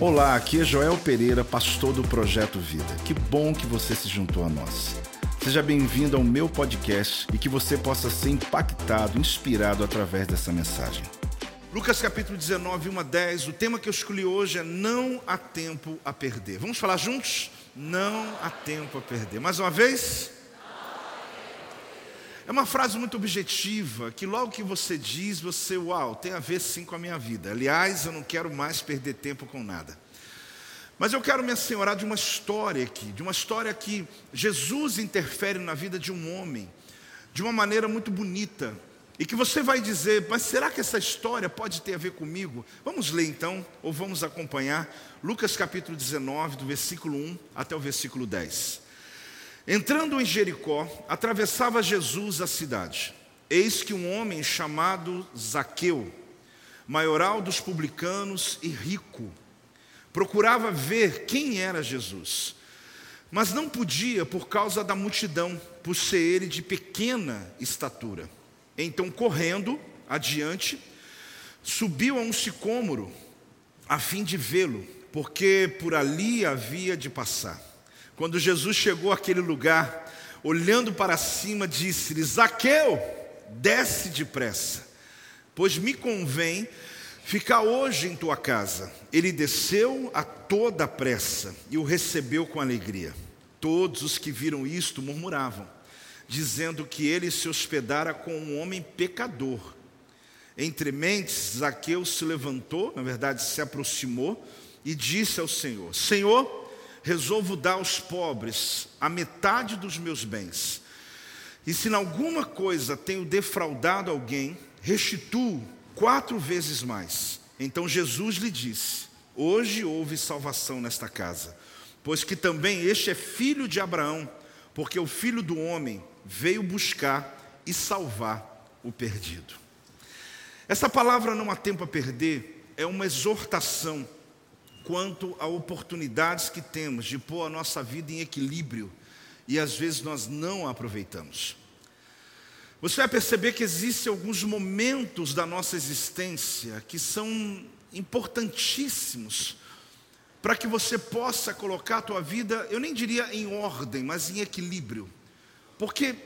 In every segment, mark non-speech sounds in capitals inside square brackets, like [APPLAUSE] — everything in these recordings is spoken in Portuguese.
Olá, aqui é Joel Pereira, pastor do Projeto Vida. Que bom que você se juntou a nós. Seja bem-vindo ao meu podcast e que você possa ser impactado, inspirado através dessa mensagem. Lucas capítulo 19, 1 a 10, o tema que eu escolhi hoje é Não há tempo a perder. Vamos falar juntos? Não há tempo a perder. Mais uma vez? É uma frase muito objetiva, que logo que você diz, você, uau, tem a ver sim com a minha vida. Aliás, eu não quero mais perder tempo com nada. Mas eu quero me assenhorar de uma história aqui, de uma história que Jesus interfere na vida de um homem, de uma maneira muito bonita, e que você vai dizer, mas será que essa história pode ter a ver comigo? Vamos ler então, ou vamos acompanhar, Lucas capítulo 19, do versículo 1 até o versículo 10. Entrando em Jericó, atravessava Jesus a cidade. Eis que um homem chamado Zaqueu, maioral dos publicanos e rico, procurava ver quem era Jesus, mas não podia por causa da multidão, por ser ele de pequena estatura. Então, correndo adiante, subiu a um sicômoro a fim de vê-lo, porque por ali havia de passar. Quando Jesus chegou àquele lugar, olhando para cima, disse-lhe: Zaqueu, desce depressa, pois me convém ficar hoje em tua casa. Ele desceu a toda pressa e o recebeu com alegria. Todos os que viram isto murmuravam, dizendo que ele se hospedara com um homem pecador. Entre mentes, Zaqueu se levantou, na verdade se aproximou, e disse ao Senhor: Senhor, resolvo dar aos pobres a metade dos meus bens. E se em alguma coisa tenho defraudado alguém, restituo quatro vezes mais. Então Jesus lhe disse: Hoje houve salvação nesta casa, pois que também este é filho de Abraão, porque o filho do homem veio buscar e salvar o perdido. Essa palavra não há tempo a perder é uma exortação quanto a oportunidades que temos de pôr a nossa vida em equilíbrio e às vezes nós não a aproveitamos. Você vai perceber que existem alguns momentos da nossa existência que são importantíssimos para que você possa colocar a tua vida, eu nem diria em ordem, mas em equilíbrio. Porque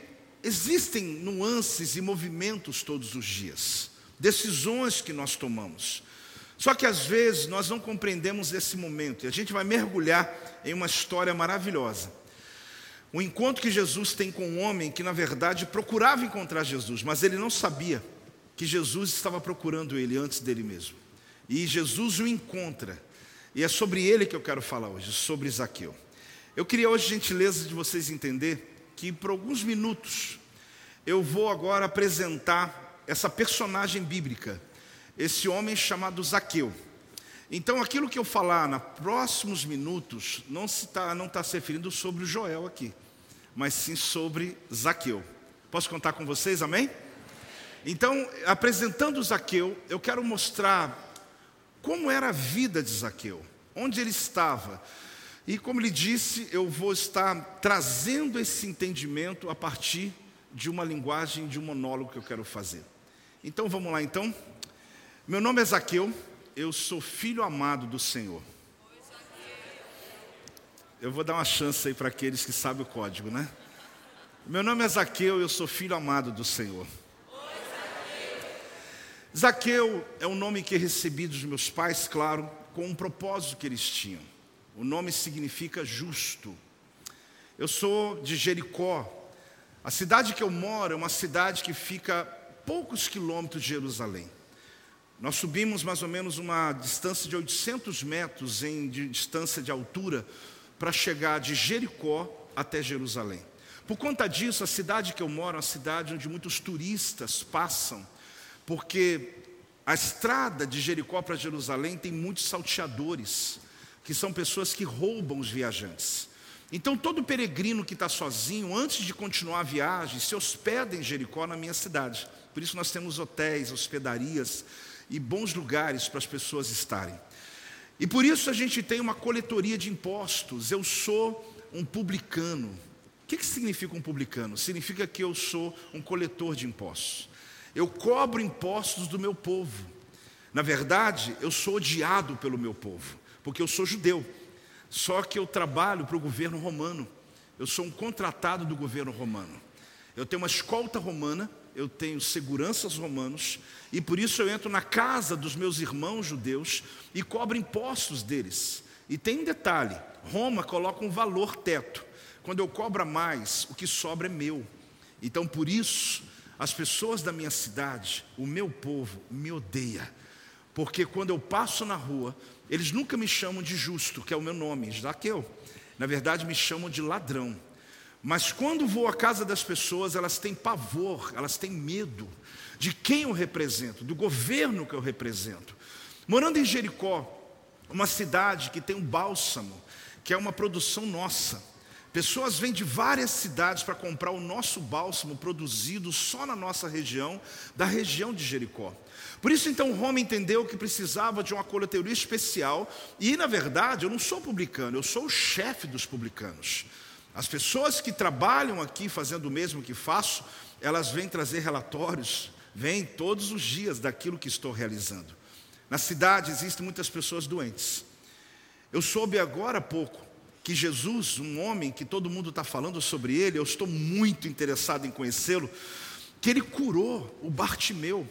existem nuances e movimentos todos os dias, decisões que nós tomamos. Só que às vezes nós não compreendemos esse momento e a gente vai mergulhar em uma história maravilhosa. O encontro que Jesus tem com um homem que, na verdade, procurava encontrar Jesus, mas ele não sabia que Jesus estava procurando ele antes dele mesmo. E Jesus o encontra. E é sobre ele que eu quero falar hoje, sobre Zaqueu. Eu queria hoje, gentileza de vocês entender que por alguns minutos eu vou agora apresentar essa personagem bíblica esse homem chamado Zaqueu. Então, aquilo que eu falar nos próximos minutos não está não tá se referindo sobre Joel aqui, mas sim sobre Zaqueu. Posso contar com vocês, amém? Então, apresentando Zaqueu, eu quero mostrar como era a vida de Zaqueu, onde ele estava. E como ele disse, eu vou estar trazendo esse entendimento a partir de uma linguagem, de um monólogo que eu quero fazer. Então vamos lá então. Meu nome é Zaqueu, eu sou filho amado do Senhor. Eu vou dar uma chance aí para aqueles que sabem o código, né? Meu nome é Zaqueu, eu sou filho amado do Senhor. Zaqueu é um nome que recebi dos meus pais, claro, com um propósito que eles tinham. O nome significa justo. Eu sou de Jericó. A cidade que eu moro é uma cidade que fica a poucos quilômetros de Jerusalém. Nós subimos mais ou menos uma distância de 800 metros em de distância de altura para chegar de Jericó até Jerusalém. Por conta disso, a cidade que eu moro é uma cidade onde muitos turistas passam, porque a estrada de Jericó para Jerusalém tem muitos salteadores, que são pessoas que roubam os viajantes. Então, todo peregrino que está sozinho, antes de continuar a viagem, se hospeda em Jericó, na minha cidade. Por isso, nós temos hotéis, hospedarias, e bons lugares para as pessoas estarem. E por isso a gente tem uma coletoria de impostos. Eu sou um publicano. O que, que significa um publicano? Significa que eu sou um coletor de impostos. Eu cobro impostos do meu povo. Na verdade, eu sou odiado pelo meu povo, porque eu sou judeu. Só que eu trabalho para o governo romano. Eu sou um contratado do governo romano. Eu tenho uma escolta romana, eu tenho seguranças romanos, e por isso eu entro na casa dos meus irmãos judeus e cobro impostos deles. E tem um detalhe: Roma coloca um valor teto. Quando eu cobro mais, o que sobra é meu. Então por isso, as pessoas da minha cidade, o meu povo, me odeia. Porque quando eu passo na rua, eles nunca me chamam de justo, que é o meu nome, Zaqueu. Na verdade, me chamam de ladrão. Mas quando vou à casa das pessoas, elas têm pavor, elas têm medo de quem eu represento, do governo que eu represento. Morando em Jericó, uma cidade que tem um bálsamo, que é uma produção nossa. Pessoas vêm de várias cidades para comprar o nosso bálsamo produzido só na nossa região, da região de Jericó. Por isso, então, Roma entendeu que precisava de uma coletoria especial, e, na verdade, eu não sou publicano, eu sou o chefe dos publicanos. As pessoas que trabalham aqui fazendo o mesmo que faço, elas vêm trazer relatórios, vêm todos os dias daquilo que estou realizando. Na cidade existem muitas pessoas doentes. Eu soube agora há pouco que Jesus, um homem que todo mundo está falando sobre ele, eu estou muito interessado em conhecê-lo, que ele curou o Bartimeu.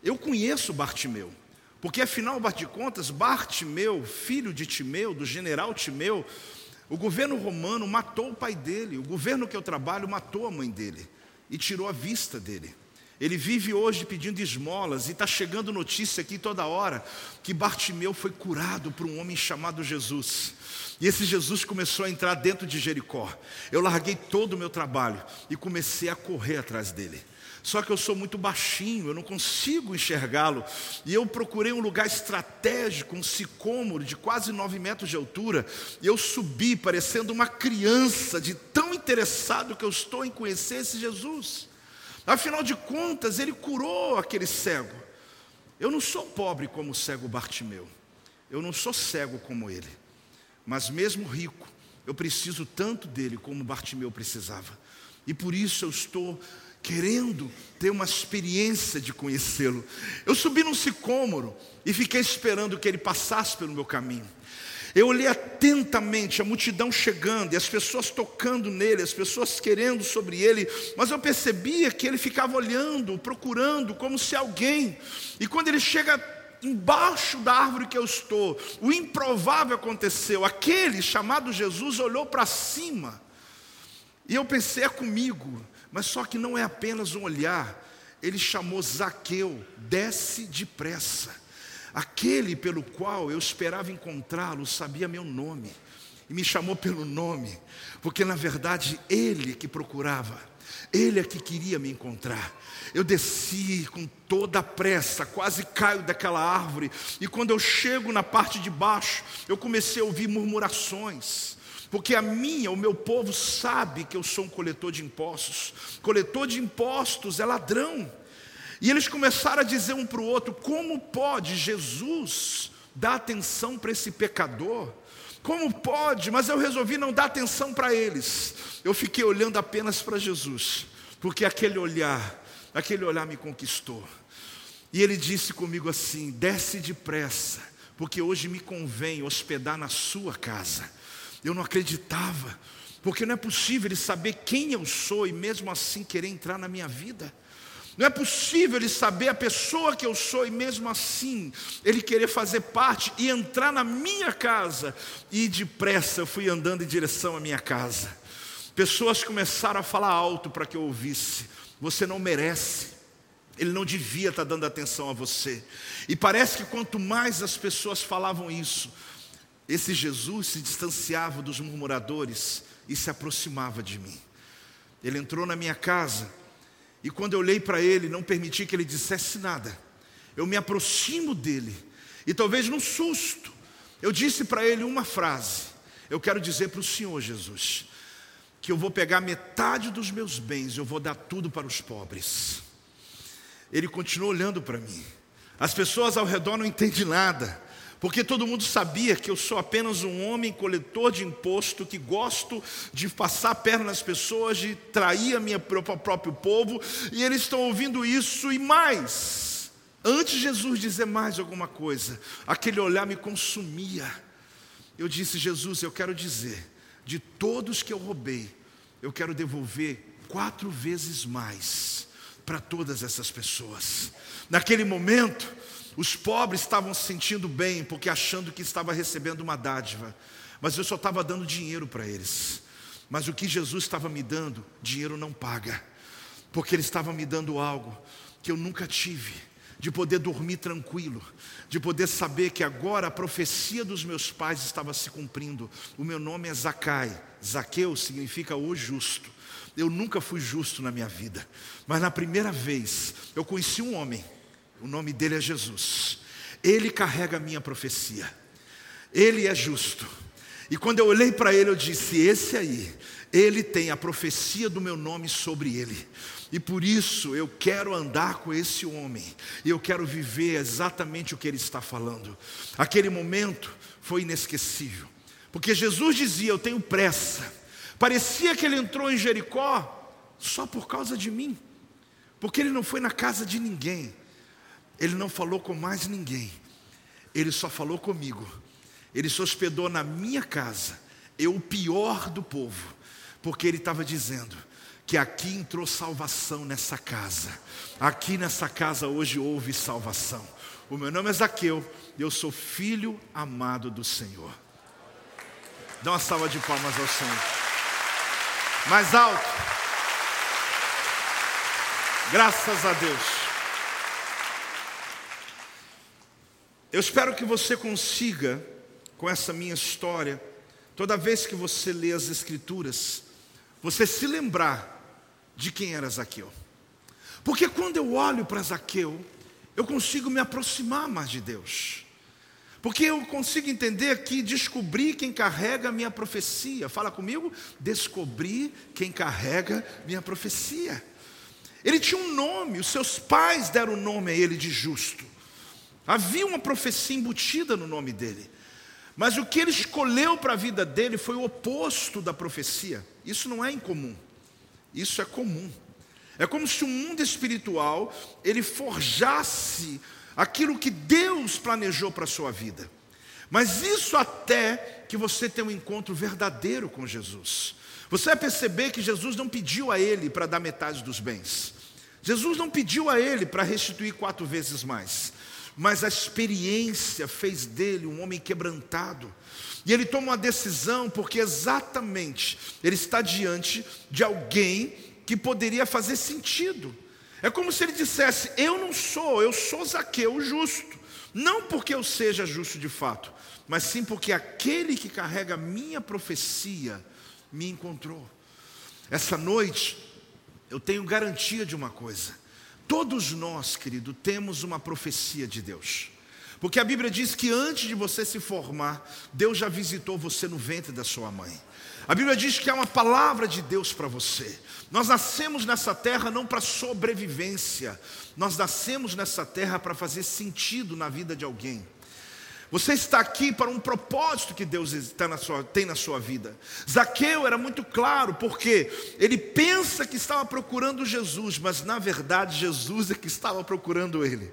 Eu conheço Bartimeu, porque afinal de contas, Bartimeu, filho de Timeu, do general Timeu, o governo romano matou o pai dele, o governo que eu trabalho matou a mãe dele e tirou a vista dele. Ele vive hoje pedindo esmolas e está chegando notícia aqui toda hora que Bartimeu foi curado por um homem chamado Jesus. E esse Jesus começou a entrar dentro de Jericó. Eu larguei todo o meu trabalho e comecei a correr atrás dele. Só que eu sou muito baixinho, eu não consigo enxergá-lo. E eu procurei um lugar estratégico, um sicômoro de quase nove metros de altura. E eu subi, parecendo uma criança, de tão interessado que eu estou em conhecer esse Jesus. Afinal de contas, ele curou aquele cego. Eu não sou pobre como o cego Bartimeu. Eu não sou cego como ele. Mas mesmo rico, eu preciso tanto dele como Bartimeu precisava. E por isso eu estou querendo ter uma experiência de conhecê-lo. Eu subi num sicômoro e fiquei esperando que ele passasse pelo meu caminho. Eu olhei atentamente a multidão chegando e as pessoas tocando nele, as pessoas querendo sobre ele, mas eu percebia que ele ficava olhando, procurando, como se alguém, e quando ele chega embaixo da árvore que eu estou, o improvável aconteceu, aquele chamado Jesus olhou para cima, e eu pensei, é comigo, mas só que não é apenas um olhar, ele chamou Zaqueu, desce depressa. Aquele pelo qual eu esperava encontrá-lo sabia meu nome e me chamou pelo nome, porque na verdade ele que procurava, ele é que queria me encontrar. Eu desci com toda a pressa, quase caio daquela árvore, e quando eu chego na parte de baixo, eu comecei a ouvir murmurações porque a minha, o meu povo sabe que eu sou um coletor de impostos. Coletor de impostos é ladrão. E eles começaram a dizer um para o outro: como pode Jesus dar atenção para esse pecador? Como pode? Mas eu resolvi não dar atenção para eles. Eu fiquei olhando apenas para Jesus, porque aquele olhar, aquele olhar me conquistou. E ele disse comigo assim: desce depressa, porque hoje me convém hospedar na sua casa. Eu não acreditava, porque não é possível ele saber quem eu sou e mesmo assim querer entrar na minha vida. Não é possível ele saber a pessoa que eu sou e mesmo assim ele querer fazer parte e entrar na minha casa. E depressa eu fui andando em direção à minha casa. Pessoas começaram a falar alto para que eu ouvisse: Você não merece. Ele não devia estar dando atenção a você. E parece que quanto mais as pessoas falavam isso, esse Jesus se distanciava dos murmuradores e se aproximava de mim. Ele entrou na minha casa e quando eu olhei para ele, não permiti que ele dissesse nada. Eu me aproximo dele e talvez num susto, eu disse para ele uma frase. Eu quero dizer para o Senhor Jesus que eu vou pegar metade dos meus bens, eu vou dar tudo para os pobres. Ele continuou olhando para mim. As pessoas ao redor não entendem nada porque todo mundo sabia que eu sou apenas um homem coletor de imposto, que gosto de passar a perna nas pessoas, de trair a minha própria, próprio povo, e eles estão ouvindo isso e mais. Antes de Jesus dizer mais alguma coisa, aquele olhar me consumia. Eu disse: Jesus, eu quero dizer, de todos que eu roubei, eu quero devolver quatro vezes mais para todas essas pessoas. Naquele momento, os pobres estavam se sentindo bem, porque achando que estava recebendo uma dádiva, mas eu só estava dando dinheiro para eles. Mas o que Jesus estava me dando, dinheiro não paga, porque Ele estava me dando algo que eu nunca tive, de poder dormir tranquilo, de poder saber que agora a profecia dos meus pais estava se cumprindo. O meu nome é Zacai, Zaqueu significa o justo. Eu nunca fui justo na minha vida, mas na primeira vez eu conheci um homem, o nome dele é Jesus. Ele carrega a minha profecia, ele é justo. E quando eu olhei para ele, eu disse: Esse aí, ele tem a profecia do meu nome sobre ele. E por isso eu quero andar com esse homem, e eu quero viver exatamente o que ele está falando. Aquele momento foi inesquecível, porque Jesus dizia: Eu tenho pressa Parecia que ele entrou em Jericó só por causa de mim, porque ele não foi na casa de ninguém, ele não falou com mais ninguém, ele só falou comigo, ele se hospedou na minha casa, eu o pior do povo, porque ele estava dizendo que aqui entrou salvação nessa casa, aqui nessa casa hoje houve salvação. O meu nome é Zaqueu, eu sou filho amado do Senhor. Dá uma salva de palmas ao Senhor. Mais alto. Graças a Deus. Eu espero que você consiga, com essa minha história, toda vez que você lê as Escrituras, você se lembrar de quem era Zaqueu. Porque quando eu olho para Zaqueu, eu consigo me aproximar mais de Deus. Porque eu consigo entender que descobri quem carrega a minha profecia. Fala comigo, descobri quem carrega minha profecia. Ele tinha um nome, os seus pais deram o nome a ele de justo. Havia uma profecia embutida no nome dele. Mas o que ele escolheu para a vida dele foi o oposto da profecia. Isso não é incomum. Isso é comum. É como se o mundo espiritual ele forjasse aquilo que Deus planejou para a sua vida. Mas isso até que você tenha um encontro verdadeiro com Jesus. Você vai perceber que Jesus não pediu a ele para dar metade dos bens. Jesus não pediu a ele para restituir quatro vezes mais. Mas a experiência fez dele um homem quebrantado. E ele toma uma decisão porque exatamente ele está diante de alguém que poderia fazer sentido. É como se ele dissesse: Eu não sou, eu sou Zaqueu justo. Não porque eu seja justo de fato, mas sim porque aquele que carrega minha profecia me encontrou. Essa noite, eu tenho garantia de uma coisa: todos nós, querido, temos uma profecia de Deus. Porque a Bíblia diz que antes de você se formar, Deus já visitou você no ventre da sua mãe. A Bíblia diz que há uma palavra de Deus para você. Nós nascemos nessa terra não para sobrevivência, nós nascemos nessa terra para fazer sentido na vida de alguém. Você está aqui para um propósito que Deus na sua, tem na sua vida. Zaqueu era muito claro, porque ele pensa que estava procurando Jesus, mas na verdade Jesus é que estava procurando ele.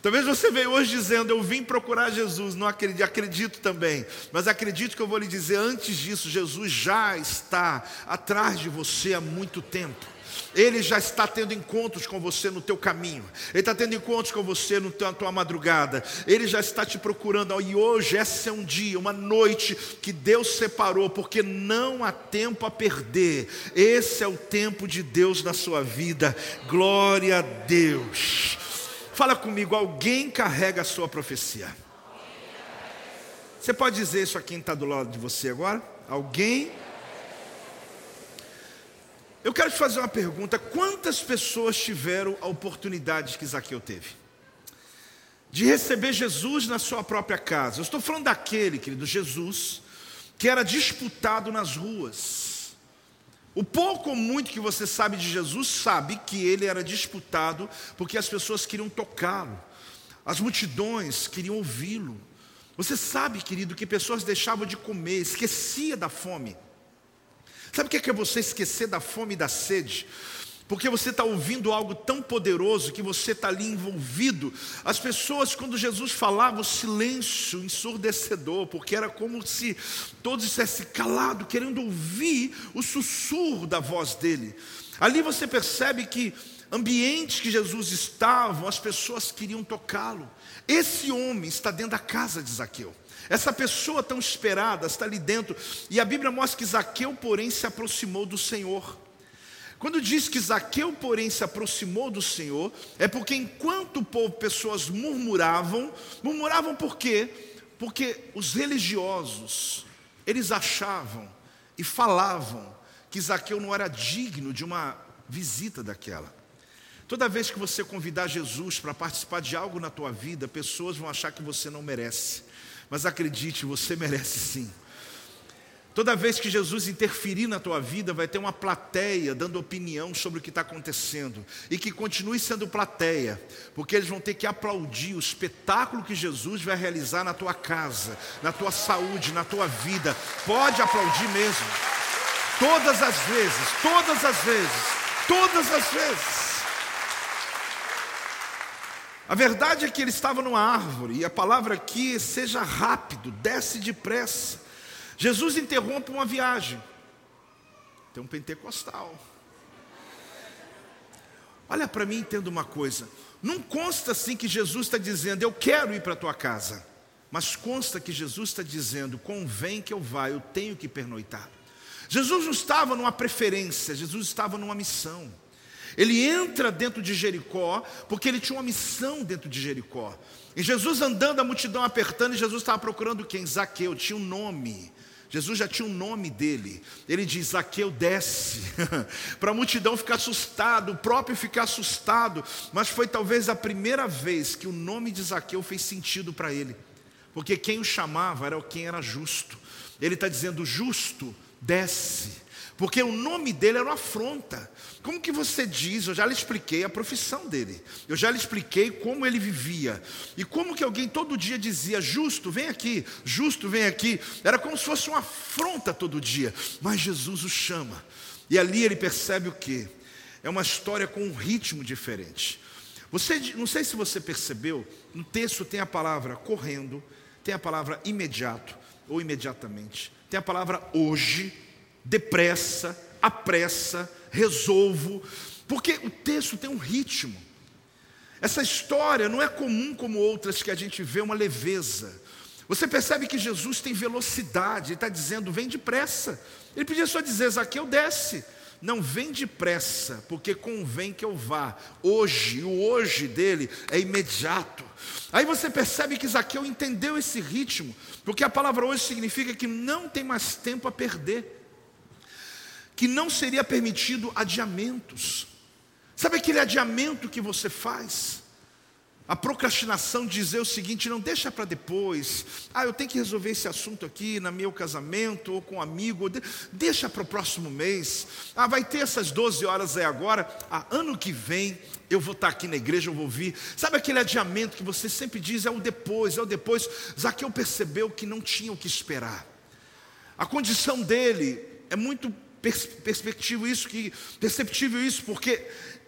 Talvez você veio hoje dizendo, eu vim procurar Jesus, não acredito, acredito também, mas acredito que eu vou lhe dizer, antes disso, Jesus já está atrás de você há muito tempo. Ele já está tendo encontros com você no teu caminho. Ele está tendo encontros com você no teu, na tua madrugada. Ele já está te procurando. E hoje, esse é um dia, uma noite que Deus separou, porque não há tempo a perder. Esse é o tempo de Deus na sua vida. Glória a Deus. Fala comigo, alguém carrega a sua profecia. Você pode dizer isso a quem está do lado de você agora? Alguém? Eu quero te fazer uma pergunta: quantas pessoas tiveram a oportunidade que Zaqueu teve? De receber Jesus na sua própria casa. Eu estou falando daquele, querido, Jesus, que era disputado nas ruas o pouco ou muito que você sabe de Jesus sabe que ele era disputado porque as pessoas queriam tocá-lo, as multidões queriam ouvi-lo. Você sabe, querido, que pessoas deixavam de comer, esquecia da fome. Sabe o que é, que é você esquecer da fome e da sede? porque você está ouvindo algo tão poderoso que você está ali envolvido. As pessoas, quando Jesus falava, o silêncio ensurdecedor, porque era como se todos estivessem calados, querendo ouvir o sussurro da voz dele. Ali você percebe que ambientes que Jesus estava, as pessoas queriam tocá-lo. Esse homem está dentro da casa de Zaqueu. Essa pessoa tão esperada está ali dentro. E a Bíblia mostra que Zaqueu, porém, se aproximou do Senhor. Quando diz que Zaqueu, porém, se aproximou do Senhor, é porque enquanto o povo, pessoas murmuravam, murmuravam por quê? Porque os religiosos, eles achavam e falavam que Zaqueu não era digno de uma visita daquela. Toda vez que você convidar Jesus para participar de algo na tua vida, pessoas vão achar que você não merece. Mas acredite, você merece sim. Toda vez que Jesus interferir na tua vida, vai ter uma plateia dando opinião sobre o que está acontecendo. E que continue sendo plateia, porque eles vão ter que aplaudir o espetáculo que Jesus vai realizar na tua casa, na tua saúde, na tua vida. Pode aplaudir mesmo. Todas as vezes, todas as vezes, todas as vezes. A verdade é que ele estava numa árvore, e a palavra aqui seja rápido, desce depressa. Jesus interrompe uma viagem. Tem um pentecostal. Olha para mim entenda uma coisa. Não consta assim que Jesus está dizendo, eu quero ir para a tua casa. Mas consta que Jesus está dizendo, convém que eu vá, eu tenho que pernoitar. Jesus não estava numa preferência, Jesus estava numa missão. Ele entra dentro de Jericó, porque ele tinha uma missão dentro de Jericó. E Jesus andando, a multidão apertando, e Jesus estava procurando quem? Zaqueu, tinha um nome. Jesus já tinha um nome dele. Ele diz: Zaqueu desce, [LAUGHS] para a multidão ficar assustado, o próprio ficar assustado. Mas foi talvez a primeira vez que o nome de Zaqueu fez sentido para ele, porque quem o chamava era quem era justo. Ele está dizendo: justo, desce porque o nome dele era uma afronta. Como que você diz? Eu já lhe expliquei a profissão dele. Eu já lhe expliquei como ele vivia. E como que alguém todo dia dizia: "Justo, vem aqui, justo, vem aqui". Era como se fosse uma afronta todo dia. Mas Jesus o chama. E ali ele percebe o que? É uma história com um ritmo diferente. Você, não sei se você percebeu, no texto tem a palavra correndo, tem a palavra imediato ou imediatamente, tem a palavra hoje depressa, apressa, resolvo, porque o texto tem um ritmo. Essa história não é comum como outras que a gente vê uma leveza. Você percebe que Jesus tem velocidade, ele está dizendo, vem depressa. Ele podia só dizer, Zaqueu, desce. Não, vem depressa, porque convém que eu vá. Hoje, o hoje dele é imediato. Aí você percebe que Zaqueu entendeu esse ritmo, porque a palavra hoje significa que não tem mais tempo a perder que não seria permitido adiamentos. Sabe aquele adiamento que você faz? A procrastinação dizer o seguinte: não deixa para depois. Ah, eu tenho que resolver esse assunto aqui no meu casamento ou com um amigo. Deixa para o próximo mês. Ah, vai ter essas 12 horas aí agora. Ah, ano que vem eu vou estar aqui na igreja, eu vou vir. Sabe aquele adiamento que você sempre diz é o depois, é o depois. Zaqueu percebeu que não tinha o que esperar. A condição dele é muito perspectivo isso, que perceptível isso, porque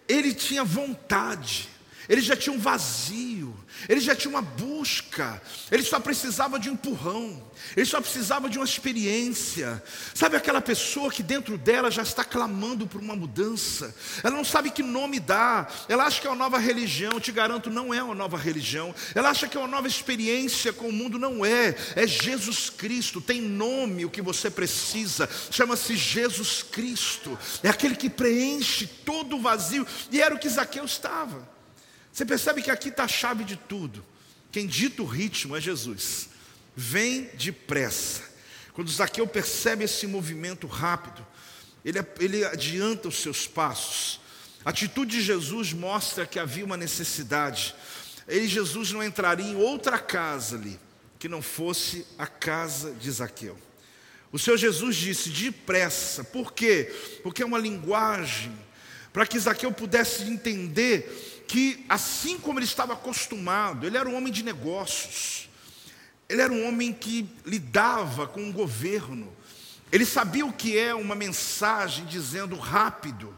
ele tinha vontade, ele já tinha um vazio, ele já tinha uma busca, ele só precisava de um empurrão, ele só precisava de uma experiência. Sabe aquela pessoa que dentro dela já está clamando por uma mudança, ela não sabe que nome dar, ela acha que é uma nova religião, te garanto, não é uma nova religião, ela acha que é uma nova experiência com o mundo, não é, é Jesus Cristo, tem nome o que você precisa, chama-se Jesus Cristo, é aquele que preenche todo o vazio, e era o que Zaqueu estava. Você percebe que aqui está a chave de tudo. Quem dita o ritmo é Jesus. Vem depressa. Quando Zaqueu percebe esse movimento rápido, ele, ele adianta os seus passos. A atitude de Jesus mostra que havia uma necessidade. Ele, Jesus, não entraria em outra casa ali, que não fosse a casa de Zaqueu. O Senhor Jesus disse depressa, por quê? Porque é uma linguagem para que Zaqueu pudesse entender que, assim como ele estava acostumado, ele era um homem de negócios, ele era um homem que lidava com o governo, ele sabia o que é uma mensagem dizendo rápido,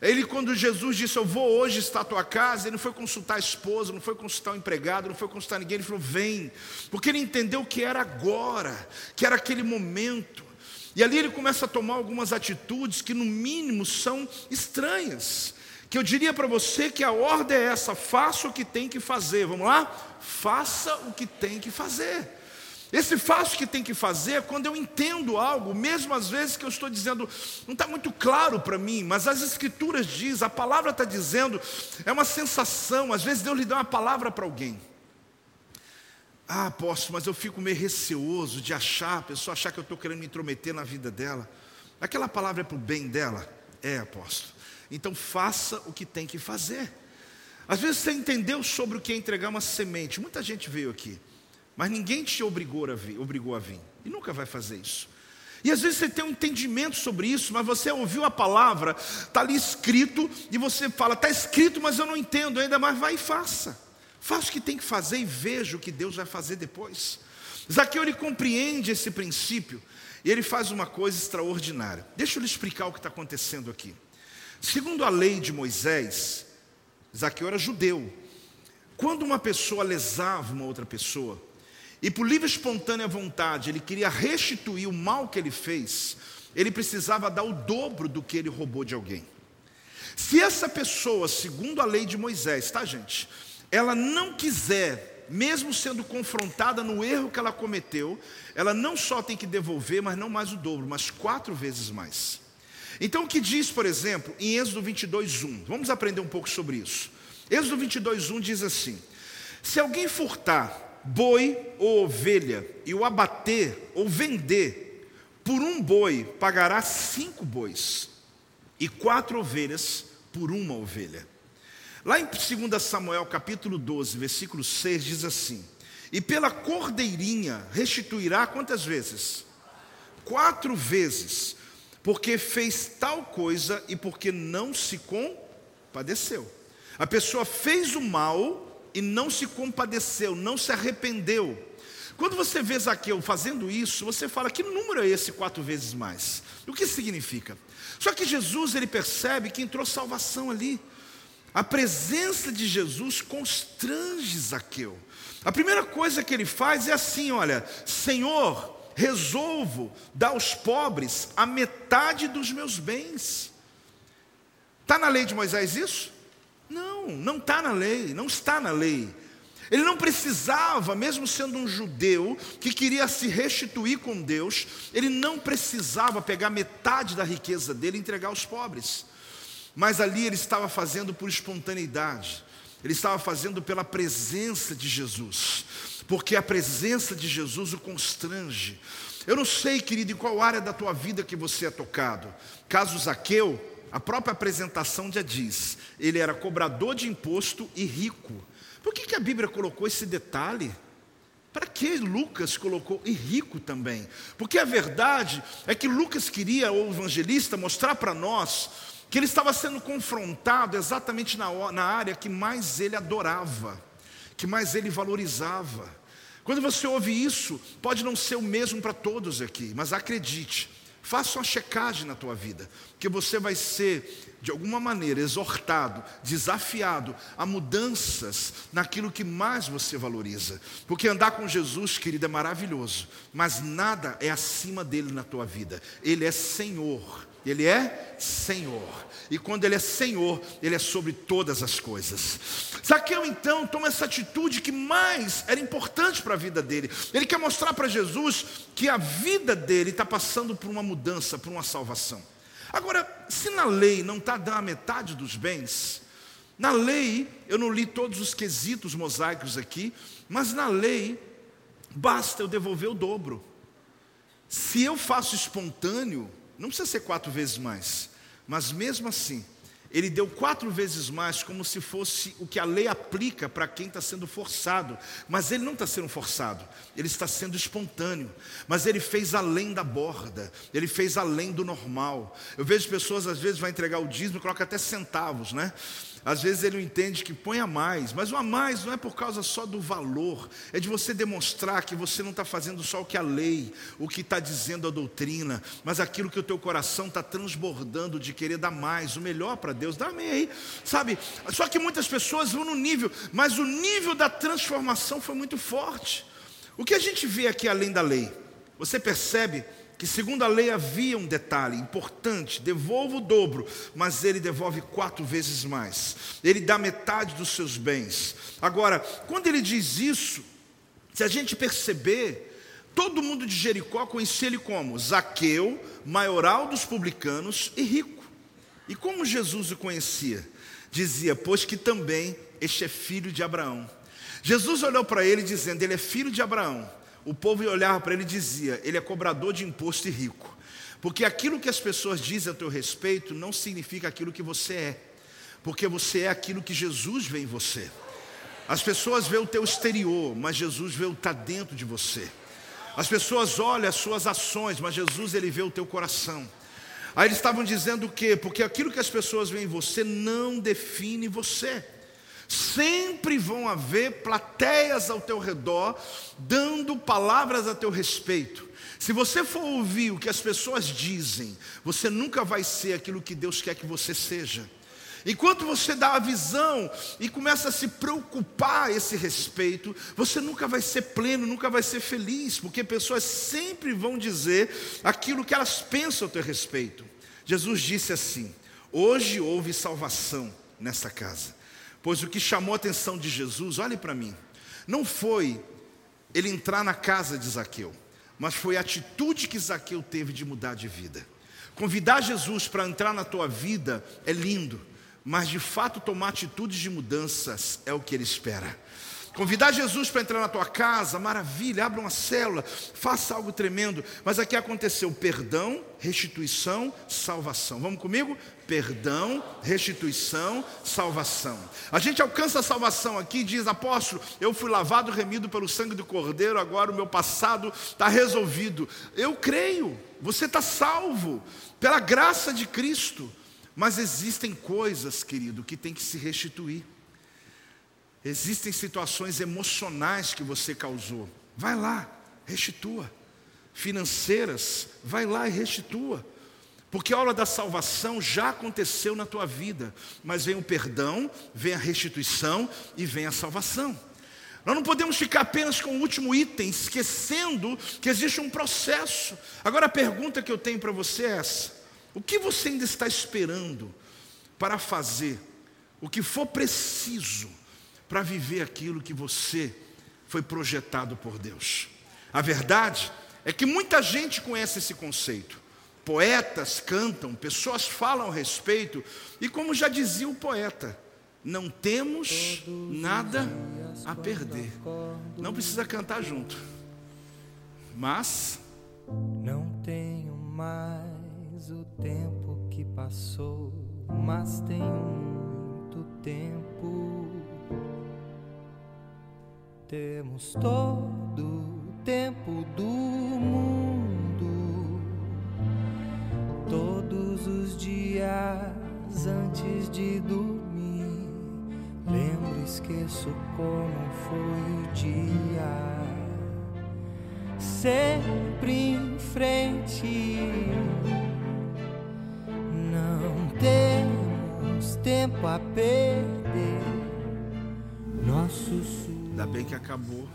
Ele, quando Jesus disse, Eu vou hoje estar à tua casa, ele não foi consultar a esposa, não foi consultar o empregado, não foi consultar ninguém, ele falou, Vem, porque ele entendeu que era agora, que era aquele momento. E ali ele começa a tomar algumas atitudes que, no mínimo, são estranhas. Que eu diria para você que a ordem é essa: faça o que tem que fazer. Vamos lá? Faça o que tem que fazer. Esse faço que tem que fazer quando eu entendo algo, mesmo às vezes que eu estou dizendo, não está muito claro para mim, mas as escrituras diz, a palavra está dizendo, é uma sensação, às vezes Deus lhe dá uma palavra para alguém. Ah, apóstolo, mas eu fico meio receoso de achar, a pessoa achar que eu estou querendo me intrometer na vida dela. Aquela palavra é para o bem dela? É, apóstolo. Então faça o que tem que fazer. Às vezes você entendeu sobre o que é entregar uma semente. Muita gente veio aqui. Mas ninguém te obrigou a vir, obrigou a vir. E nunca vai fazer isso. E às vezes você tem um entendimento sobre isso, mas você ouviu a palavra, está ali escrito, e você fala, está escrito, mas eu não entendo ainda, mas vai e faça. Faça o que tem que fazer e veja o que Deus vai fazer depois. Zaqueu ele compreende esse princípio e ele faz uma coisa extraordinária. Deixa eu lhe explicar o que está acontecendo aqui. Segundo a lei de Moisés, Zaqueu era judeu. Quando uma pessoa lesava uma outra pessoa, e por livre e espontânea vontade ele queria restituir o mal que ele fez, ele precisava dar o dobro do que ele roubou de alguém. Se essa pessoa, segundo a lei de Moisés, tá, gente, ela não quiser, mesmo sendo confrontada no erro que ela cometeu, ela não só tem que devolver, mas não mais o dobro, mas quatro vezes mais. Então, o que diz, por exemplo, em Êxodo 22, 1, vamos aprender um pouco sobre isso. Êxodo 22, 1 diz assim: Se alguém furtar boi ou ovelha e o abater ou vender, por um boi pagará cinco bois, e quatro ovelhas por uma ovelha. Lá em 2 Samuel capítulo 12, versículo 6, diz assim: E pela cordeirinha restituirá quantas vezes? Quatro vezes, porque fez tal coisa e porque não se compadeceu. A pessoa fez o mal e não se compadeceu, não se arrependeu. Quando você vê Zaqueu fazendo isso, você fala: que número é esse quatro vezes mais? O que significa? Só que Jesus ele percebe que entrou salvação ali. A presença de Jesus constrange Zaqueu. A primeira coisa que ele faz é assim: olha, Senhor, resolvo dar aos pobres a metade dos meus bens. Está na lei de Moisés isso? Não, não está na lei, não está na lei. Ele não precisava, mesmo sendo um judeu que queria se restituir com Deus, ele não precisava pegar metade da riqueza dele e entregar aos pobres. Mas ali ele estava fazendo por espontaneidade, ele estava fazendo pela presença de Jesus, porque a presença de Jesus o constrange. Eu não sei, querido, em qual área da tua vida que você é tocado. Caso Zaqueu, a própria apresentação já diz: ele era cobrador de imposto e rico. Por que, que a Bíblia colocou esse detalhe? Para que Lucas colocou e rico também? Porque a verdade é que Lucas queria, o evangelista, mostrar para nós que ele estava sendo confrontado exatamente na, na área que mais ele adorava, que mais ele valorizava. Quando você ouve isso, pode não ser o mesmo para todos aqui, mas acredite, Faça uma checagem na tua vida, que você vai ser, de alguma maneira, exortado, desafiado a mudanças naquilo que mais você valoriza. Porque andar com Jesus, querido, é maravilhoso, mas nada é acima dele na tua vida. Ele é Senhor. Ele é Senhor. E quando Ele é Senhor, Ele é sobre todas as coisas. Zaqueu então toma essa atitude que mais era importante para a vida dele. Ele quer mostrar para Jesus que a vida dele está passando por uma mudança, por uma salvação. Agora, se na lei não está dando a metade dos bens, na lei, eu não li todos os quesitos mosaicos aqui, mas na lei, basta eu devolver o dobro. Se eu faço espontâneo, não precisa ser quatro vezes mais, mas mesmo assim, ele deu quatro vezes mais, como se fosse o que a lei aplica para quem está sendo forçado. Mas ele não está sendo forçado, ele está sendo espontâneo. Mas ele fez além da borda, ele fez além do normal. Eu vejo pessoas, às vezes, vai entregar o dízimo e coloca até centavos, né? Às vezes ele entende que põe a mais, mas o a mais não é por causa só do valor, é de você demonstrar que você não está fazendo só o que a lei, o que está dizendo a doutrina, mas aquilo que o teu coração está transbordando de querer dar mais, o melhor para Deus, dá amém aí, sabe? Só que muitas pessoas vão no nível, mas o nível da transformação foi muito forte. O que a gente vê aqui além da lei? Você percebe que segundo a lei havia um detalhe importante: devolva o dobro, mas ele devolve quatro vezes mais. Ele dá metade dos seus bens. Agora, quando ele diz isso, se a gente perceber, todo mundo de Jericó conhecia ele como Zaqueu, maioral dos publicanos e rico. E como Jesus o conhecia? Dizia, pois que também este é filho de Abraão. Jesus olhou para ele dizendo: Ele é filho de Abraão o povo olhar para ele e dizia: ele é cobrador de imposto e rico. Porque aquilo que as pessoas dizem a teu respeito não significa aquilo que você é, porque você é aquilo que Jesus vê em você. As pessoas veem o teu exterior, mas Jesus vê o que está dentro de você. As pessoas olham as suas ações, mas Jesus ele vê o teu coração. Aí eles estavam dizendo o quê? Porque aquilo que as pessoas veem em você não define você. Sempre vão haver plateias ao teu redor, dando palavras a teu respeito. Se você for ouvir o que as pessoas dizem, você nunca vai ser aquilo que Deus quer que você seja. Enquanto você dá a visão e começa a se preocupar a esse respeito, você nunca vai ser pleno, nunca vai ser feliz, porque pessoas sempre vão dizer aquilo que elas pensam a teu respeito. Jesus disse assim: Hoje houve salvação nessa casa. Pois o que chamou a atenção de Jesus, olhe para mim, não foi ele entrar na casa de Zaqueu, mas foi a atitude que Zaqueu teve de mudar de vida. Convidar Jesus para entrar na tua vida é lindo, mas de fato tomar atitudes de mudanças é o que ele espera. Convidar Jesus para entrar na tua casa, maravilha, abra uma célula, faça algo tremendo. Mas aqui aconteceu perdão, restituição, salvação. Vamos comigo? Perdão, restituição, salvação. A gente alcança a salvação aqui, diz apóstolo, eu fui lavado, remido pelo sangue do Cordeiro, agora o meu passado está resolvido. Eu creio, você está salvo pela graça de Cristo. Mas existem coisas, querido, que tem que se restituir. Existem situações emocionais que você causou. Vai lá, restitua. Financeiras, vai lá e restitua. Porque a hora da salvação já aconteceu na tua vida, mas vem o perdão, vem a restituição e vem a salvação. Nós não podemos ficar apenas com o último item, esquecendo que existe um processo. Agora a pergunta que eu tenho para você é essa: o que você ainda está esperando para fazer o que for preciso para viver aquilo que você foi projetado por Deus. A verdade é que muita gente conhece esse conceito. Poetas cantam, pessoas falam a respeito, e como já dizia o poeta, não temos nada a perder. Não precisa cantar junto. Mas não tenho mais o tempo que passou, mas tenho muito tempo temos todo o tempo do mundo, todos os dias antes de dormir. Lembro, esqueço como foi o dia. Sempre em frente, não temos tempo a perder. Nossos Ainda bem que acabou.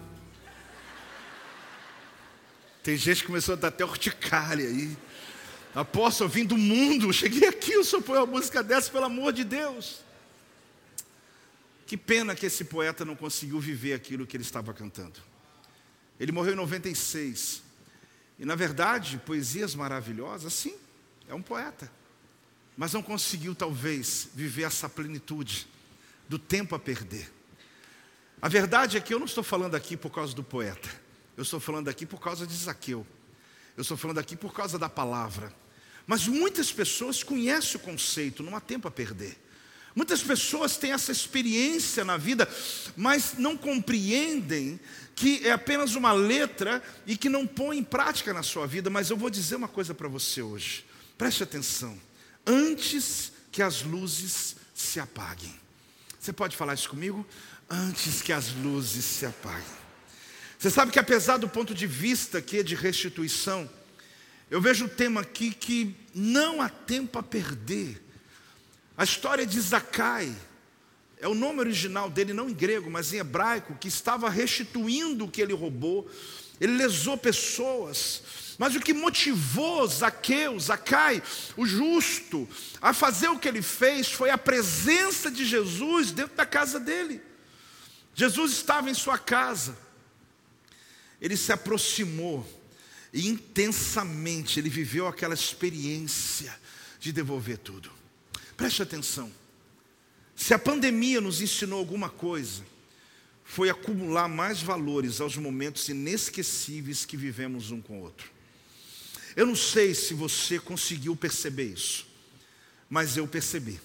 Tem gente que começou a dar até urticária aí. Apóstolo, vim do mundo, cheguei aqui, o senhor põe uma música dessa, pelo amor de Deus. Que pena que esse poeta não conseguiu viver aquilo que ele estava cantando. Ele morreu em 96. E na verdade, poesias maravilhosas, sim, é um poeta. Mas não conseguiu, talvez, viver essa plenitude do tempo a perder. A verdade é que eu não estou falando aqui por causa do poeta. Eu estou falando aqui por causa de Zaqueu. Eu estou falando aqui por causa da palavra. Mas muitas pessoas conhecem o conceito, não há tempo a perder. Muitas pessoas têm essa experiência na vida, mas não compreendem que é apenas uma letra e que não põe em prática na sua vida. Mas eu vou dizer uma coisa para você hoje, preste atenção. Antes que as luzes se apaguem, Você pode falar isso comigo? Antes que as luzes se apaguem. Você sabe que apesar do ponto de vista que é de restituição, eu vejo o tema aqui que não há tempo a perder. A história de Zacai, é o nome original dele, não em grego, mas em hebraico, que estava restituindo o que ele roubou, ele lesou pessoas, mas o que motivou Zaqueu, Zacai, o justo, a fazer o que ele fez foi a presença de Jesus dentro da casa dele. Jesus estava em sua casa, ele se aproximou e intensamente ele viveu aquela experiência de devolver tudo. Preste atenção. Se a pandemia nos ensinou alguma coisa, foi acumular mais valores aos momentos inesquecíveis que vivemos um com o outro. Eu não sei se você conseguiu perceber isso, mas eu percebi.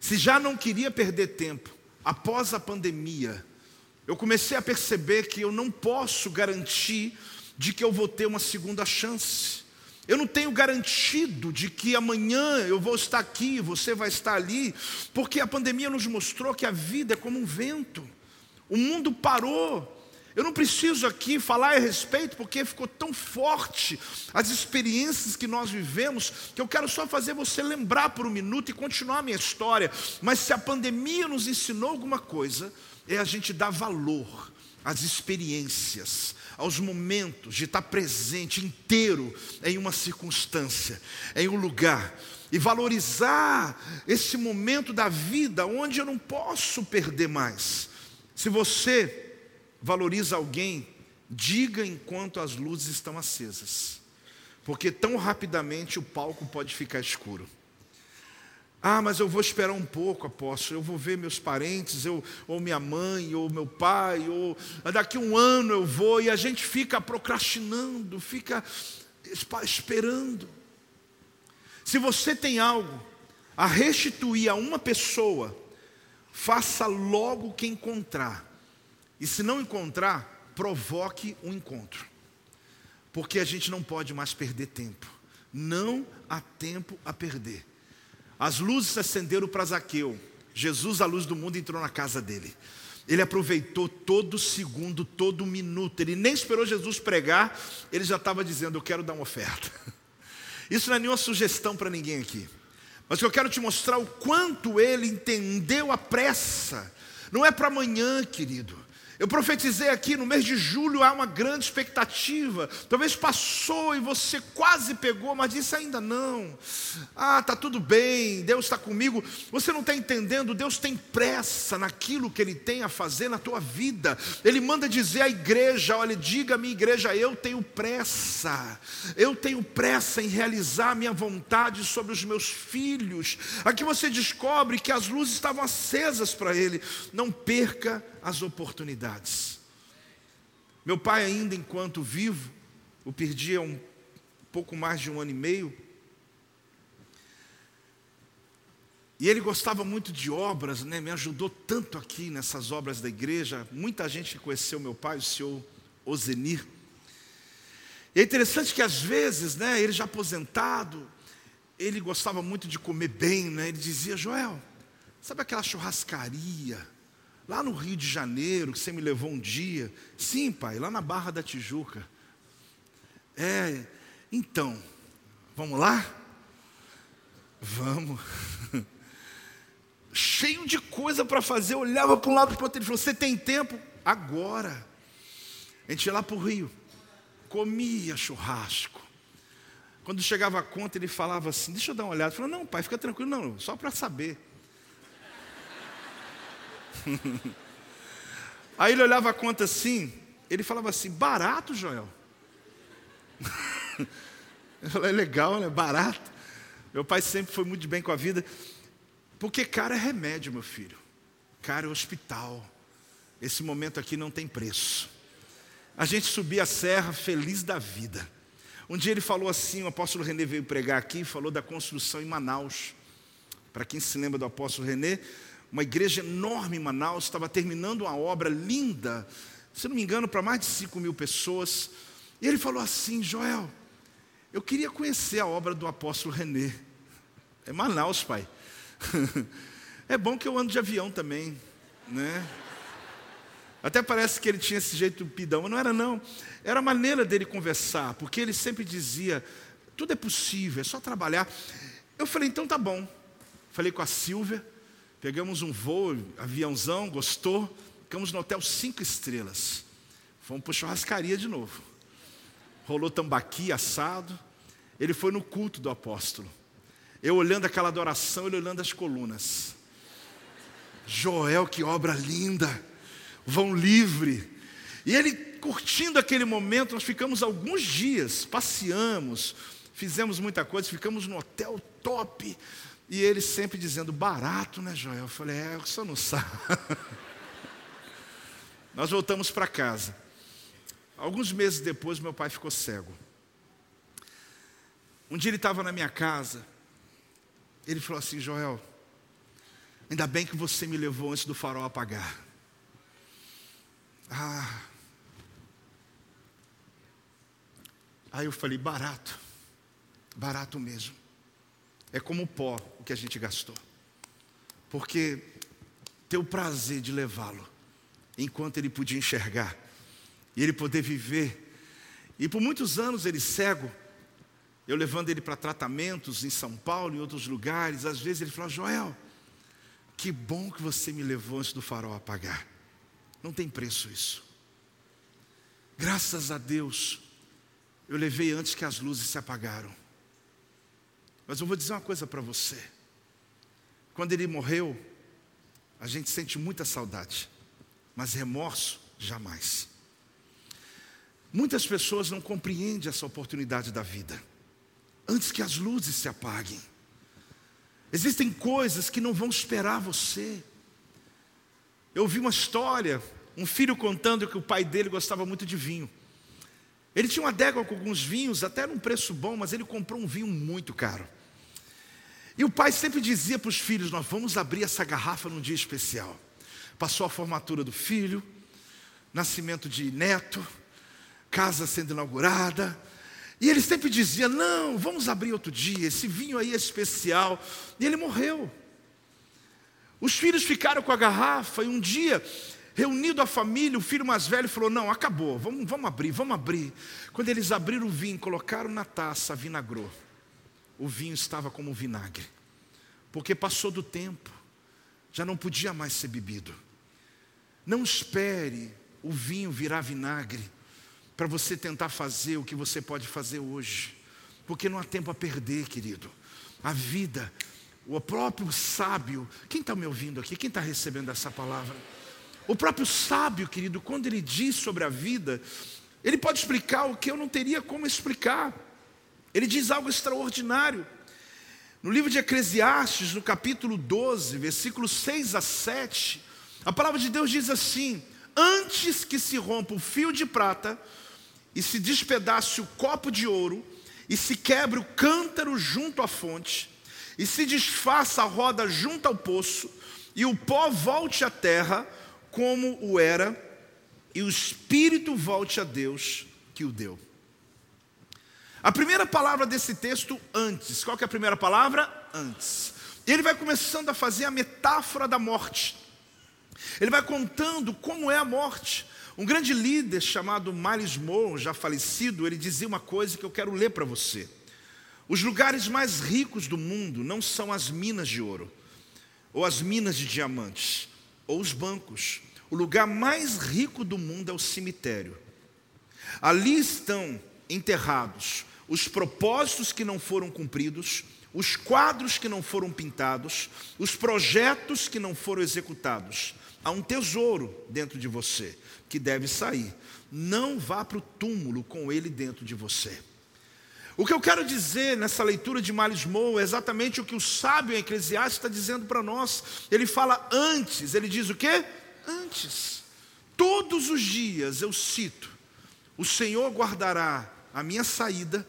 Se já não queria perder tempo, após a pandemia, eu comecei a perceber que eu não posso garantir de que eu vou ter uma segunda chance. Eu não tenho garantido de que amanhã eu vou estar aqui, você vai estar ali, porque a pandemia nos mostrou que a vida é como um vento. O mundo parou, eu não preciso aqui falar a respeito, porque ficou tão forte as experiências que nós vivemos, que eu quero só fazer você lembrar por um minuto e continuar a minha história. Mas se a pandemia nos ensinou alguma coisa, é a gente dar valor às experiências, aos momentos de estar presente inteiro em uma circunstância, em um lugar, e valorizar esse momento da vida onde eu não posso perder mais. Se você valoriza alguém, diga enquanto as luzes estão acesas, porque tão rapidamente o palco pode ficar escuro. Ah, mas eu vou esperar um pouco, apóstolo. Eu vou ver meus parentes, eu, ou minha mãe, ou meu pai, ou daqui um ano eu vou, e a gente fica procrastinando, fica esperando. Se você tem algo a restituir a uma pessoa, faça logo que encontrar, e se não encontrar, provoque um encontro. Porque a gente não pode mais perder tempo. Não há tempo a perder. As luzes se acenderam para Zaqueu. Jesus, a luz do mundo, entrou na casa dele. Ele aproveitou todo segundo, todo minuto. Ele nem esperou Jesus pregar, ele já estava dizendo: Eu quero dar uma oferta. [LAUGHS] Isso não é nenhuma sugestão para ninguém aqui. Mas eu quero te mostrar o quanto ele entendeu a pressa. Não é para amanhã, querido. Eu profetizei aqui no mês de julho há uma grande expectativa. Talvez passou e você quase pegou, mas disse ainda não. Ah, tá tudo bem, Deus está comigo. Você não está entendendo, Deus tem pressa naquilo que Ele tem a fazer na tua vida. Ele manda dizer à igreja: olha, diga à minha igreja, eu tenho pressa. Eu tenho pressa em realizar a minha vontade sobre os meus filhos. Aqui você descobre que as luzes estavam acesas para Ele. Não perca as oportunidades. Meu pai, ainda enquanto vivo, o perdi há um pouco mais de um ano e meio. E ele gostava muito de obras, né? me ajudou tanto aqui nessas obras da igreja. Muita gente conheceu meu pai, o senhor Ozenir. E é interessante que às vezes, né, ele já aposentado, ele gostava muito de comer bem, né? Ele dizia, Joel, sabe aquela churrascaria Lá no Rio de Janeiro, que você me levou um dia. Sim, pai, lá na Barra da Tijuca. É, então, vamos lá? Vamos. [LAUGHS] Cheio de coisa para fazer, olhava para um lado para o outro. Ele falou: Você tem tempo? Agora. A gente ia lá para o Rio, comia churrasco. Quando chegava a conta, ele falava assim: Deixa eu dar uma olhada. Ele falou: Não, pai, fica tranquilo, não, só para saber. [LAUGHS] Aí ele olhava a conta assim, ele falava assim: barato, Joel. [LAUGHS] Eu falei: é legal, né? Barato. Meu pai sempre foi muito bem com a vida. Porque caro é remédio, meu filho. Caro é hospital. Esse momento aqui não tem preço. A gente subia a serra feliz da vida. Um dia ele falou assim: o apóstolo René veio pregar aqui, falou da construção em Manaus. Para quem se lembra do apóstolo René, uma igreja enorme em Manaus, estava terminando uma obra linda, se não me engano, para mais de 5 mil pessoas. E ele falou assim: Joel, eu queria conhecer a obra do apóstolo René. É Manaus, pai. [LAUGHS] É bom que eu ando de avião também, né? Até parece que ele tinha esse jeito pidão, mas não era não. Era a maneira dele conversar, porque ele sempre dizia: tudo é possível, é só trabalhar. Eu falei: então tá bom. Falei com a Silvia, pegamos um voo, aviãozão, gostou, ficamos no hotel cinco estrelas. Fomos para churrascaria de novo. Rolou tambaqui assado. Ele foi no culto do apóstolo. Eu olhando aquela adoração, ele olhando as colunas. Joel, que obra linda! Vão livre. E ele curtindo aquele momento, nós ficamos alguns dias, passeamos, fizemos muita coisa, ficamos no hotel top. E ele sempre dizendo, barato, né, Joel? Eu falei, é, o senhor não sabe. [LAUGHS] nós voltamos para casa. Alguns meses depois, meu pai ficou cego. Um dia ele estava na minha casa, ele falou assim: Joel, ainda bem que você me levou antes do farol apagar. Ah. Aí eu falei: barato, barato mesmo. É como pó o que a gente gastou. Porque ter o prazer de levá-lo enquanto ele podia enxergar e ele poder viver. E por muitos anos ele cego, eu levando ele para tratamentos em São Paulo e outros lugares, às vezes ele falou: Joel, que bom que você me levou antes do farol apagar. Não tem preço isso. Graças a Deus, eu levei antes que as luzes se apagaram. Mas eu vou dizer uma coisa para você. Quando ele morreu, a gente sente muita saudade, mas remorso jamais. Muitas pessoas não compreendem essa oportunidade da vida antes que as luzes se apaguem. Existem coisas que não vão esperar você. Eu ouvi uma história, um filho contando que o pai dele gostava muito de vinho. Ele tinha uma adega com alguns vinhos, até num preço bom, mas ele comprou um vinho muito caro. E o pai sempre dizia para os filhos: Nós vamos abrir essa garrafa num dia especial. Passou a formatura do filho, nascimento de neto, casa sendo inaugurada, e ele sempre dizia: Não, vamos abrir outro dia, esse vinho aí é especial. E ele morreu. Os filhos ficaram com a garrafa e um dia, reunido a família, o filho mais velho falou: Não, acabou, vamos, vamos abrir, vamos abrir. Quando eles abriram o vinho, colocaram na taça, vinagrou. O vinho estava como vinagre, porque passou do tempo, já não podia mais ser bebido. Não espere o vinho virar vinagre para você tentar fazer o que você pode fazer hoje, porque não há tempo a perder, querido. A vida, o próprio sábio, quem está me ouvindo aqui? Quem está recebendo essa palavra? O próprio sábio, querido, quando ele diz sobre a vida, ele pode explicar o que eu não teria como explicar. Ele diz algo extraordinário. No livro de Eclesiastes, no capítulo 12, versículos 6 a 7, a palavra de Deus diz assim: Antes que se rompa o fio de prata, e se despedace o copo de ouro, e se quebre o cântaro junto à fonte, e se desfaça a roda junto ao poço, e o pó volte à terra como o era, e o espírito volte a Deus que o deu. A primeira palavra desse texto, antes. Qual que é a primeira palavra? Antes. Ele vai começando a fazer a metáfora da morte. Ele vai contando como é a morte. Um grande líder chamado Miles Moore, já falecido, ele dizia uma coisa que eu quero ler para você. Os lugares mais ricos do mundo não são as minas de ouro, ou as minas de diamantes, ou os bancos. O lugar mais rico do mundo é o cemitério. Ali estão enterrados os propósitos que não foram cumpridos, os quadros que não foram pintados, os projetos que não foram executados. Há um tesouro dentro de você que deve sair. Não vá para o túmulo com ele dentro de você. O que eu quero dizer nessa leitura de Malismou é exatamente o que o sábio em Eclesiastes está dizendo para nós. Ele fala antes, ele diz o quê? Antes. Todos os dias eu cito: o Senhor guardará a minha saída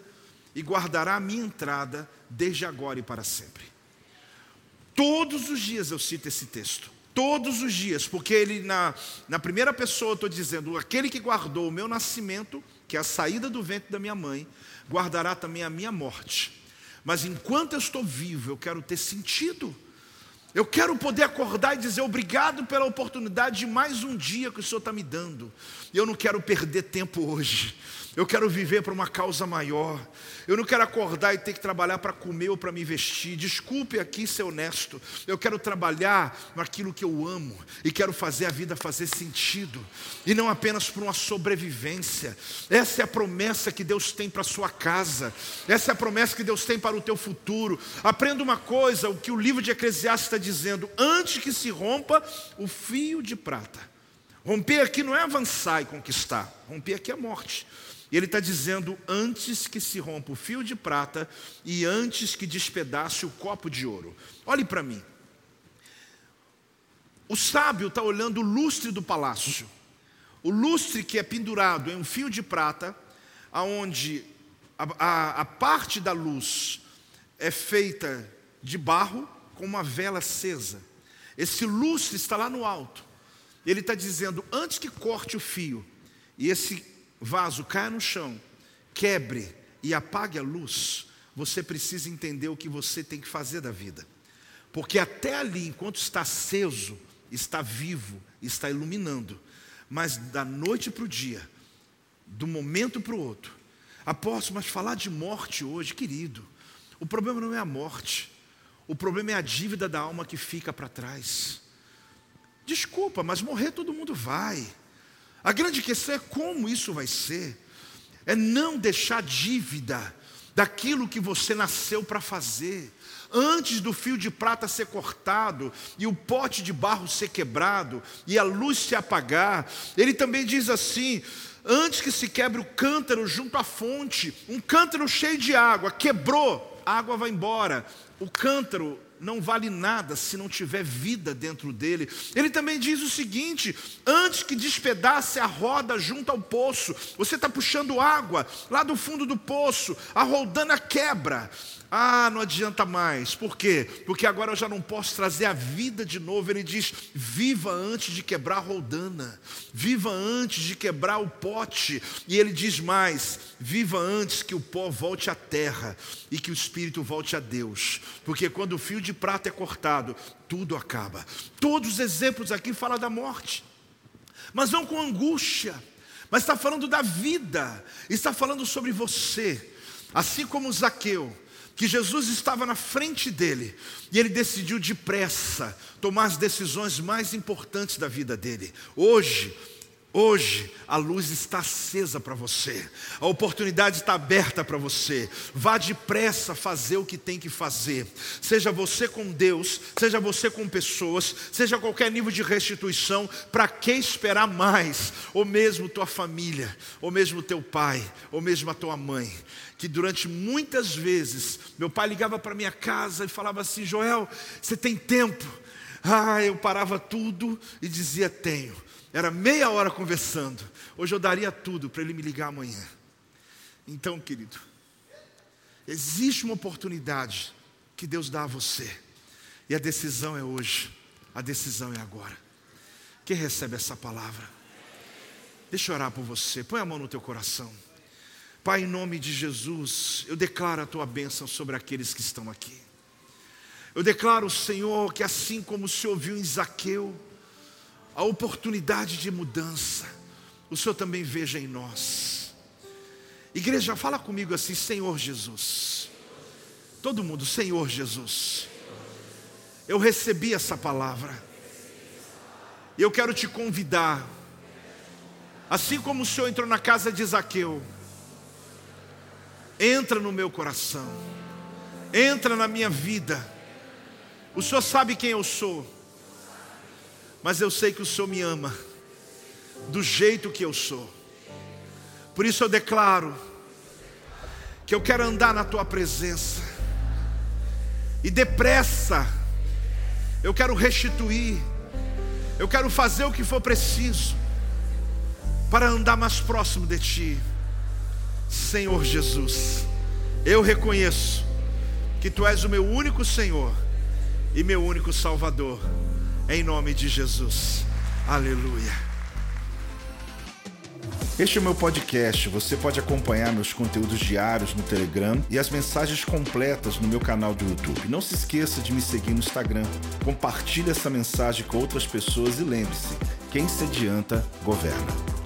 e guardará a minha entrada desde agora e para sempre. Todos os dias eu cito esse texto todos os dias, porque ele, na, na primeira pessoa, eu estou dizendo: aquele que guardou o meu nascimento, que é a saída do ventre da minha mãe, guardará também a minha morte. Mas enquanto eu estou vivo, eu quero ter sentido. Eu quero poder acordar e dizer obrigado pela oportunidade de mais um dia que o Senhor está me dando. Eu não quero perder tempo hoje. Eu quero viver para uma causa maior. Eu não quero acordar e ter que trabalhar para comer ou para me vestir. Desculpe aqui ser honesto. Eu quero trabalhar naquilo que eu amo e quero fazer a vida fazer sentido e não apenas por uma sobrevivência. Essa é a promessa que Deus tem para a sua casa. Essa é a promessa que Deus tem para o teu futuro. Aprenda uma coisa, o que o livro de Eclesiastes está dizendo: antes que se rompa o fio de prata. Romper aqui não é avançar e conquistar. Romper aqui é morte. E ele está dizendo: antes que se rompa o fio de prata e antes que despedace o copo de ouro. Olhe para mim. O sábio está olhando o lustre do palácio. O lustre que é pendurado em um fio de prata, aonde a, a, a parte da luz é feita de barro com uma vela acesa. Esse lustre está lá no alto. Ele está dizendo: antes que corte o fio e esse vaso caia no chão, quebre e apague a luz, você precisa entender o que você tem que fazer da vida. Porque até ali, enquanto está aceso, está vivo, está iluminando. Mas da noite para o dia, do momento para o outro, apóstolo, mas falar de morte hoje, querido, o problema não é a morte, o problema é a dívida da alma que fica para trás. Desculpa, mas morrer todo mundo vai. A grande questão é como isso vai ser. É não deixar dívida daquilo que você nasceu para fazer. Antes do fio de prata ser cortado e o pote de barro ser quebrado e a luz se apagar, ele também diz assim: antes que se quebre o cântaro junto à fonte, um cântaro cheio de água, quebrou, a água vai embora. O cântaro não vale nada se não tiver vida dentro dele. Ele também diz o seguinte: antes que despedace a roda junto ao poço, você está puxando água lá do fundo do poço, a roldana quebra. Ah, não adianta mais. Por quê? Porque agora eu já não posso trazer a vida de novo. Ele diz: viva antes de quebrar a roldana, viva antes de quebrar o pote. E ele diz mais: viva antes que o pó volte à terra e que o espírito volte a Deus. Porque quando o fio de prata é cortado, tudo acaba. Todos os exemplos aqui falam da morte, mas não com angústia, mas está falando da vida, está falando sobre você. Assim como Zaqueu que Jesus estava na frente dele e ele decidiu depressa tomar as decisões mais importantes da vida dele. Hoje, Hoje a luz está acesa para você, a oportunidade está aberta para você. Vá depressa fazer o que tem que fazer. Seja você com Deus, seja você com pessoas, seja qualquer nível de restituição, para que esperar mais? Ou mesmo tua família, ou mesmo teu pai, ou mesmo a tua mãe que durante muitas vezes meu pai ligava para minha casa e falava assim: Joel, você tem tempo? Ah, eu parava tudo e dizia: Tenho. Era meia hora conversando. Hoje eu daria tudo para ele me ligar amanhã. Então, querido, existe uma oportunidade que Deus dá a você, e a decisão é hoje, a decisão é agora. Quem recebe essa palavra? Deixa eu orar por você, põe a mão no teu coração. Pai, em nome de Jesus, eu declaro a tua bênção sobre aqueles que estão aqui. Eu declaro, Senhor, que assim como o Senhor viu em Zaqueu, a oportunidade de mudança, o Senhor também veja em nós. Igreja, fala comigo assim, Senhor Jesus. Todo mundo, Senhor Jesus. Eu recebi essa palavra. Eu quero te convidar. Assim como o Senhor entrou na casa de Zaqueu, entra no meu coração, entra na minha vida. O Senhor sabe quem eu sou, mas eu sei que o Senhor me ama, do jeito que eu sou. Por isso eu declaro que eu quero andar na tua presença, e depressa, eu quero restituir, eu quero fazer o que for preciso, para andar mais próximo de Ti. Senhor Jesus, eu reconheço que Tu és o meu único Senhor e meu único Salvador, em nome de Jesus. Aleluia. Este é o meu podcast. Você pode acompanhar meus conteúdos diários no Telegram e as mensagens completas no meu canal do YouTube. Não se esqueça de me seguir no Instagram. Compartilhe essa mensagem com outras pessoas e lembre-se: quem se adianta, governa.